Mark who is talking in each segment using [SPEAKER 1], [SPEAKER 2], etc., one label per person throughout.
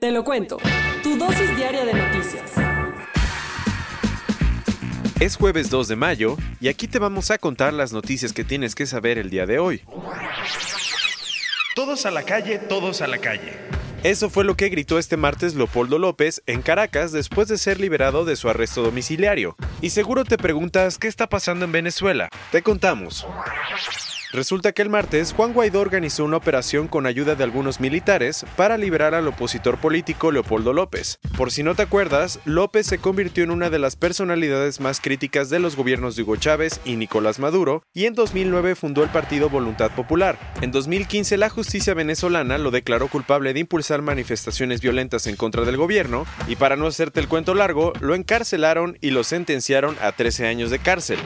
[SPEAKER 1] Te lo cuento. Tu dosis diaria de noticias.
[SPEAKER 2] Es jueves 2 de mayo y aquí te vamos a contar las noticias que tienes que saber el día de hoy.
[SPEAKER 3] Todos a la calle, todos a la calle.
[SPEAKER 2] Eso fue lo que gritó este martes Leopoldo López en Caracas después de ser liberado de su arresto domiciliario. Y seguro te preguntas qué está pasando en Venezuela. Te contamos. Resulta que el martes Juan Guaidó organizó una operación con ayuda de algunos militares para liberar al opositor político Leopoldo López. Por si no te acuerdas, López se convirtió en una de las personalidades más críticas de los gobiernos de Hugo Chávez y Nicolás Maduro y en 2009 fundó el partido Voluntad Popular. En 2015 la justicia venezolana lo declaró culpable de impulsar manifestaciones violentas en contra del gobierno y para no hacerte el cuento largo, lo encarcelaron y lo sentenciaron a 13 años de cárcel.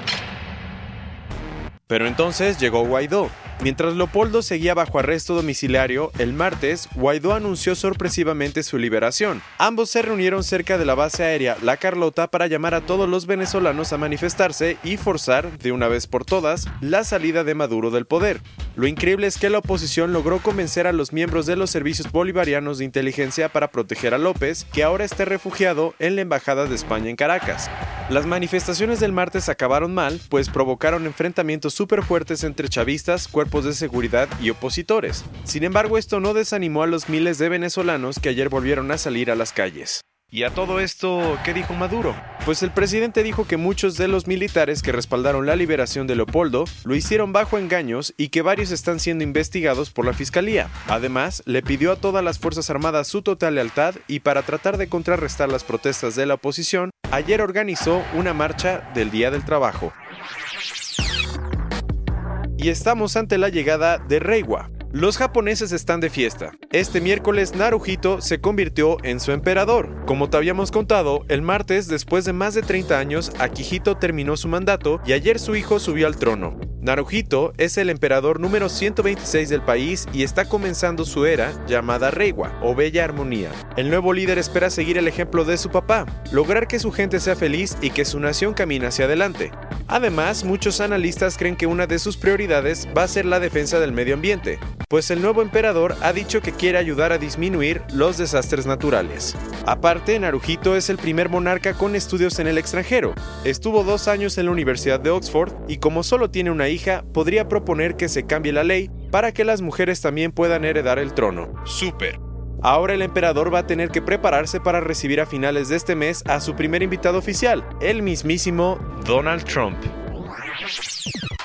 [SPEAKER 2] Pero entonces llegó Guaidó. Mientras Leopoldo seguía bajo arresto domiciliario, el martes, Guaidó anunció sorpresivamente su liberación. Ambos se reunieron cerca de la base aérea La Carlota para llamar a todos los venezolanos a manifestarse y forzar, de una vez por todas, la salida de Maduro del poder. Lo increíble es que la oposición logró convencer a los miembros de los servicios bolivarianos de inteligencia para proteger a López, que ahora está refugiado en la Embajada de España en Caracas. Las manifestaciones del martes acabaron mal, pues provocaron enfrentamientos súper fuertes entre chavistas, cuerpos de seguridad y opositores. Sin embargo, esto no desanimó a los miles de venezolanos que ayer volvieron a salir a las calles. Y a todo esto, ¿qué dijo Maduro? Pues el presidente dijo que muchos de los militares que respaldaron la liberación de Leopoldo lo hicieron bajo engaños y que varios están siendo investigados por la fiscalía. Además, le pidió a todas las Fuerzas Armadas su total lealtad y para tratar de contrarrestar las protestas de la oposición, ayer organizó una marcha del Día del Trabajo. Y estamos ante la llegada de Reiwa. Los japoneses están de fiesta. Este miércoles Naruhito se convirtió en su emperador. Como te habíamos contado, el martes, después de más de 30 años, Akihito terminó su mandato y ayer su hijo subió al trono. Naruhito es el emperador número 126 del país y está comenzando su era llamada Reiwa o Bella Armonía. El nuevo líder espera seguir el ejemplo de su papá, lograr que su gente sea feliz y que su nación camine hacia adelante. Además, muchos analistas creen que una de sus prioridades va a ser la defensa del medio ambiente, pues el nuevo emperador ha dicho que quiere ayudar a disminuir los desastres naturales. Aparte, Naruhito es el primer monarca con estudios en el extranjero. Estuvo dos años en la Universidad de Oxford y como solo tiene una hija, podría proponer que se cambie la ley para que las mujeres también puedan heredar el trono. ¡Súper! Ahora el emperador va a tener que prepararse para recibir a finales de este mes a su primer invitado oficial, el mismísimo Donald Trump.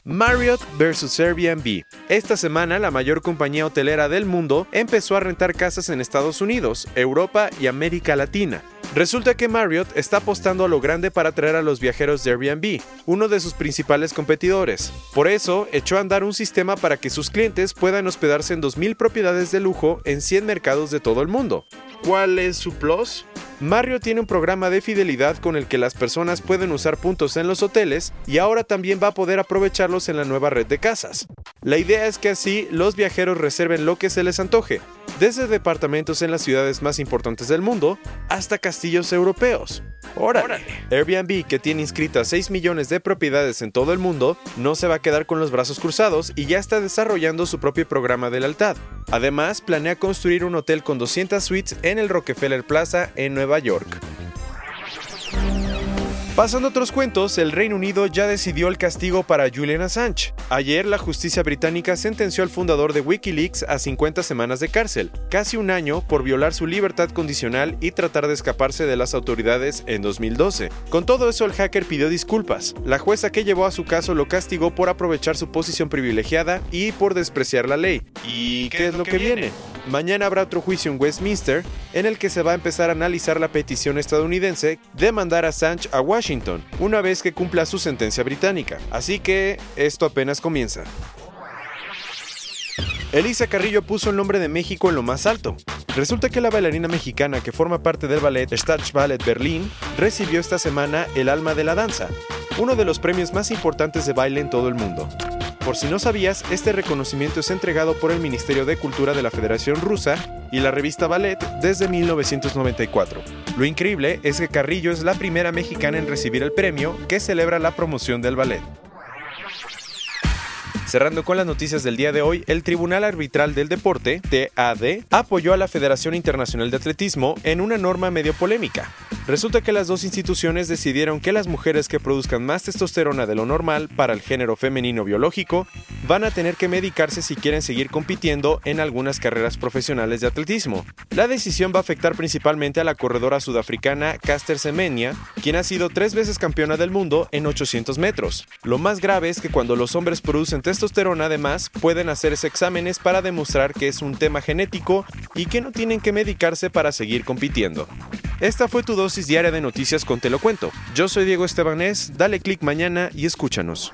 [SPEAKER 2] Marriott vs Airbnb. Esta semana la mayor compañía hotelera del mundo empezó a rentar casas en Estados Unidos, Europa y América Latina. Resulta que Marriott está apostando a lo grande para atraer a los viajeros de Airbnb, uno de sus principales competidores. Por eso, echó a andar un sistema para que sus clientes puedan hospedarse en 2.000 propiedades de lujo en 100 mercados de todo el mundo. ¿Cuál es su plus? Marriott tiene un programa de fidelidad con el que las personas pueden usar puntos en los hoteles y ahora también va a poder aprovecharlos en la nueva red de casas. La idea es que así los viajeros reserven lo que se les antoje, desde departamentos en las ciudades más importantes del mundo hasta castillos europeos. ¡Órale! Airbnb, que tiene inscritas 6 millones de propiedades en todo el mundo, no se va a quedar con los brazos cruzados y ya está desarrollando su propio programa de lealtad. Además, planea construir un hotel con 200 suites en el Rockefeller Plaza en Nueva York. Pasando a otros cuentos, el Reino Unido ya decidió el castigo para Julian Assange. Ayer la justicia británica sentenció al fundador de Wikileaks a 50 semanas de cárcel, casi un año por violar su libertad condicional y tratar de escaparse de las autoridades en 2012. Con todo eso el hacker pidió disculpas. La jueza que llevó a su caso lo castigó por aprovechar su posición privilegiada y por despreciar la ley. ¿Y qué, es lo que viene? Mañana habrá otro juicio en Westminster en el que se va a empezar a analizar la petición estadounidense de mandar a Assange a Washington una vez que cumpla su sentencia británica. Así que esto apenas comienza. Elisa Carrillo puso el nombre de México en lo más alto. Resulta que la bailarina mexicana que forma parte del ballet Staatsballet Berlin recibió esta semana el Alma de la Danza, uno de los premios más importantes de baile en todo el mundo. Por si no sabías, este reconocimiento es entregado por el Ministerio de Cultura de la Federación Rusa y la revista Ballet desde 1994. Lo increíble es que Carrillo es la primera mexicana en recibir el premio que celebra la promoción del ballet. Cerrando con las noticias del día de hoy, el Tribunal Arbitral del Deporte, TAD, apoyó a la Federación Internacional de Atletismo en una norma medio polémica. Resulta que las dos instituciones decidieron que las mujeres que produzcan más testosterona de lo normal para el género femenino biológico van a tener que medicarse si quieren seguir compitiendo en algunas carreras profesionales de atletismo. La decisión va a afectar principalmente a la corredora sudafricana Caster Semenya, quien ha sido tres veces campeona del mundo en 800 metros. Lo más grave es que cuando los hombres producen testosterona además pueden hacerse exámenes para demostrar que es un tema genético y que no tienen que medicarse para seguir compitiendo. Esta fue tu dosis diaria de noticias con Te lo cuento. Yo soy Diego Estebanés, dale click mañana y escúchanos.